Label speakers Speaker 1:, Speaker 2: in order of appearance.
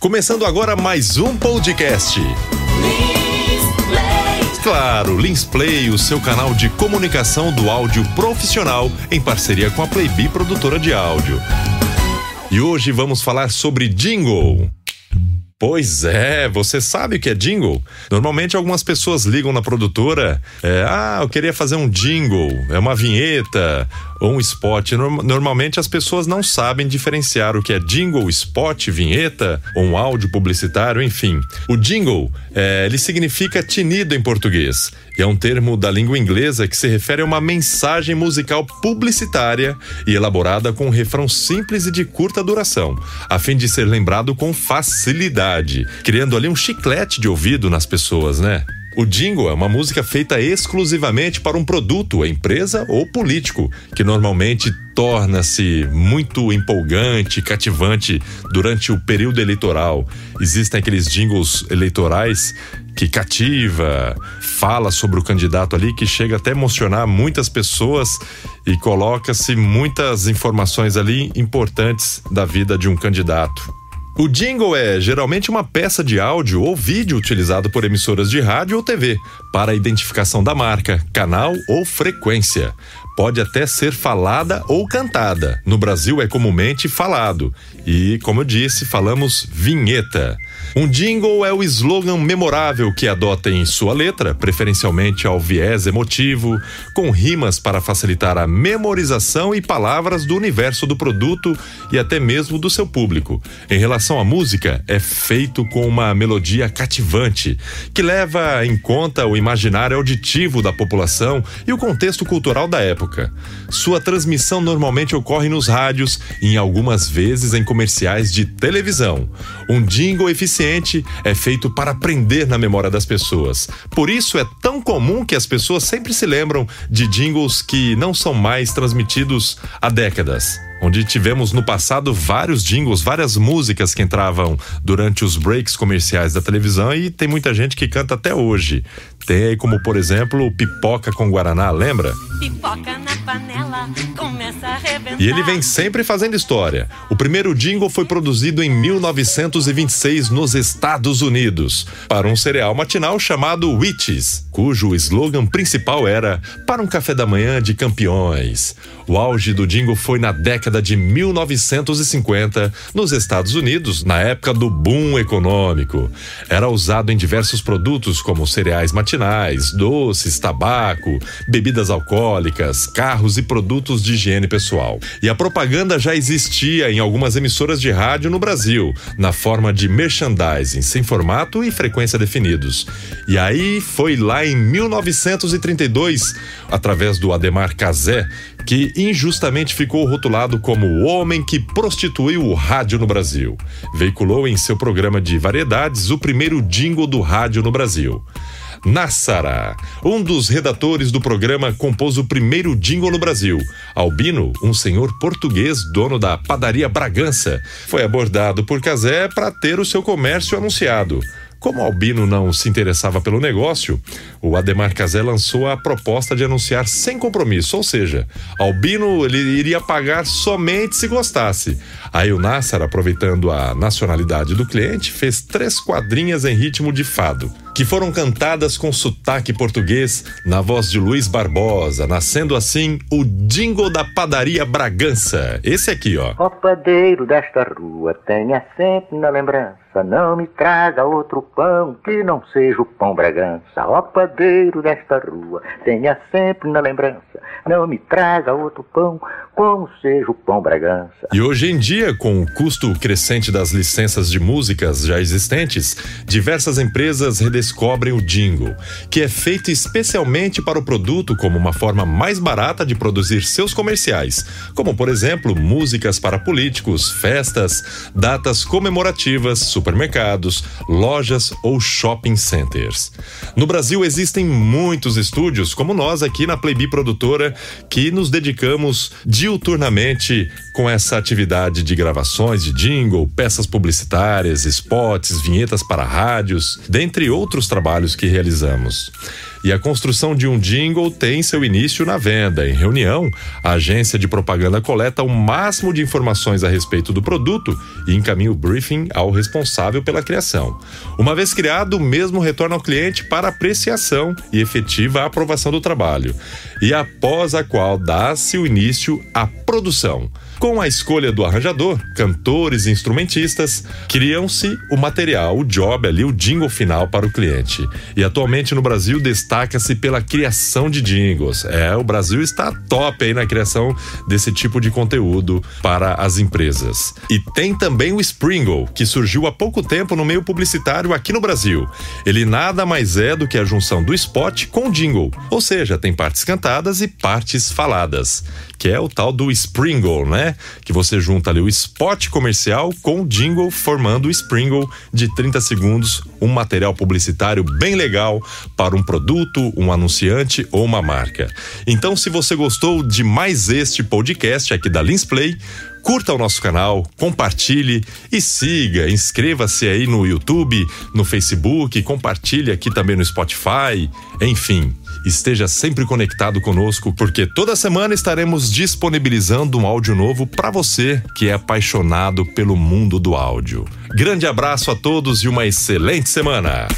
Speaker 1: Começando agora mais um podcast. Claro, Lins Play, o seu canal de comunicação do áudio profissional em parceria com a Playbee produtora de áudio. E hoje vamos falar sobre jingle. Pois é, você sabe o que é jingle? Normalmente algumas pessoas ligam na produtora, é, ah, eu queria fazer um jingle, é uma vinheta ou um spot. Normalmente as pessoas não sabem diferenciar o que é jingle, spot, vinheta ou um áudio publicitário, enfim. O jingle, é, ele significa tinido em português é um termo da língua inglesa que se refere a uma mensagem musical publicitária e elaborada com um refrão simples e de curta duração, a fim de ser lembrado com facilidade criando ali um chiclete de ouvido nas pessoas, né? O jingle é uma música feita exclusivamente para um produto, empresa ou político, que normalmente torna-se muito empolgante, cativante durante o período eleitoral. Existem aqueles jingles eleitorais que cativa, fala sobre o candidato ali, que chega até emocionar muitas pessoas e coloca-se muitas informações ali importantes da vida de um candidato. O jingle é geralmente uma peça de áudio ou vídeo utilizado por emissoras de rádio ou TV para a identificação da marca, canal ou frequência. Pode até ser falada ou cantada. No Brasil é comumente falado. E, como eu disse, falamos vinheta. Um jingle é o slogan memorável que adota em sua letra, preferencialmente ao viés emotivo, com rimas para facilitar a memorização e palavras do universo do produto e até mesmo do seu público. Em relação à música, é feito com uma melodia cativante, que leva em conta o imaginário auditivo da população e o contexto cultural da época. Sua transmissão normalmente ocorre nos rádios e em algumas vezes em comerciais de televisão. Um jingle eficiente é feito para prender na memória das pessoas. Por isso é tão comum que as pessoas sempre se lembram de jingles que não são mais transmitidos há décadas onde tivemos no passado vários jingles, várias músicas que entravam durante os breaks comerciais da televisão e tem muita gente que canta até hoje. Tem aí como, por exemplo, Pipoca com Guaraná, lembra? Pipoca na panela, começa a reventar. E ele vem sempre fazendo história. O primeiro jingle foi produzido em 1926 nos Estados Unidos, para um cereal matinal chamado Witches, cujo slogan principal era Para um café da manhã de campeões. O auge do jingle foi na década de 1950 nos Estados Unidos, na época do boom econômico. Era usado em diversos produtos como cereais matinais matinais, doces, tabaco, bebidas alcoólicas, carros e produtos de higiene pessoal. E a propaganda já existia em algumas emissoras de rádio no Brasil, na forma de merchandising, sem formato e frequência definidos. E aí foi lá em 1932, através do Ademar Cazé, que injustamente ficou rotulado como o homem que prostituiu o rádio no Brasil. Veiculou em seu programa de variedades o primeiro jingle do rádio no Brasil. Nassara. Um dos redatores do programa compôs o primeiro jingle no Brasil. Albino, um senhor português dono da padaria Bragança, foi abordado por Casé para ter o seu comércio anunciado. Como Albino não se interessava pelo negócio, o Ademar Casé lançou a proposta de anunciar sem compromisso, ou seja, Albino ele iria pagar somente se gostasse. Aí o Nassar, aproveitando a nacionalidade do cliente, fez três quadrinhas em ritmo de fado que foram cantadas com sotaque português na voz de Luiz Barbosa, nascendo assim o jingle da padaria Bragança. Esse aqui, ó.
Speaker 2: Ó padeiro desta rua, tenha sempre na lembrança, não me traga outro pão que não seja o pão Bragança. Ó padeiro desta rua, tenha sempre na lembrança, não me traga outro pão como seja o pão Bragança.
Speaker 1: E hoje em dia, com o custo crescente das licenças de músicas já existentes, diversas empresas redescobrem o jingle, que é feito especialmente para o produto como uma forma mais barata de produzir seus comerciais, como por exemplo, músicas para políticos, festas, datas comemorativas, supermercados, lojas ou shopping centers. No Brasil existem muitos estúdios, como nós aqui na Playbee Produtora, que nos dedicamos diuturnamente com essa atividade de gravações de jingle, peças publicitárias, spots, vinhetas para rádios, dentre outros trabalhos que realizamos. E a construção de um jingle tem seu início na venda. Em reunião, a agência de propaganda coleta o máximo de informações a respeito do produto e encaminha o briefing ao responsável pela criação. Uma vez criado, o mesmo retorna ao cliente para apreciação e efetiva aprovação do trabalho. E após a qual dá-se o início à produção. Com a escolha do arranjador, cantores e instrumentistas, criam-se o material, o job ali, o jingle final para o cliente. E atualmente no Brasil destaca-se pela criação de jingles. É, o Brasil está top aí na criação desse tipo de conteúdo para as empresas. E tem também o Springle, que surgiu há pouco tempo no meio publicitário aqui no Brasil. Ele nada mais é do que a junção do spot com o jingle, ou seja, tem partes cantadas e partes faladas que é o tal do Springle, né? Que você junta ali o spot comercial com o jingle, formando o Springle de 30 segundos, um material publicitário bem legal para um produto, um anunciante ou uma marca. Então, se você gostou de mais este podcast aqui da Linsplay, curta o nosso canal, compartilhe e siga, inscreva-se aí no YouTube, no Facebook, compartilhe aqui também no Spotify, enfim. Esteja sempre conectado conosco, porque toda semana estaremos disponibilizando um áudio novo para você que é apaixonado pelo mundo do áudio. Grande abraço a todos e uma excelente semana!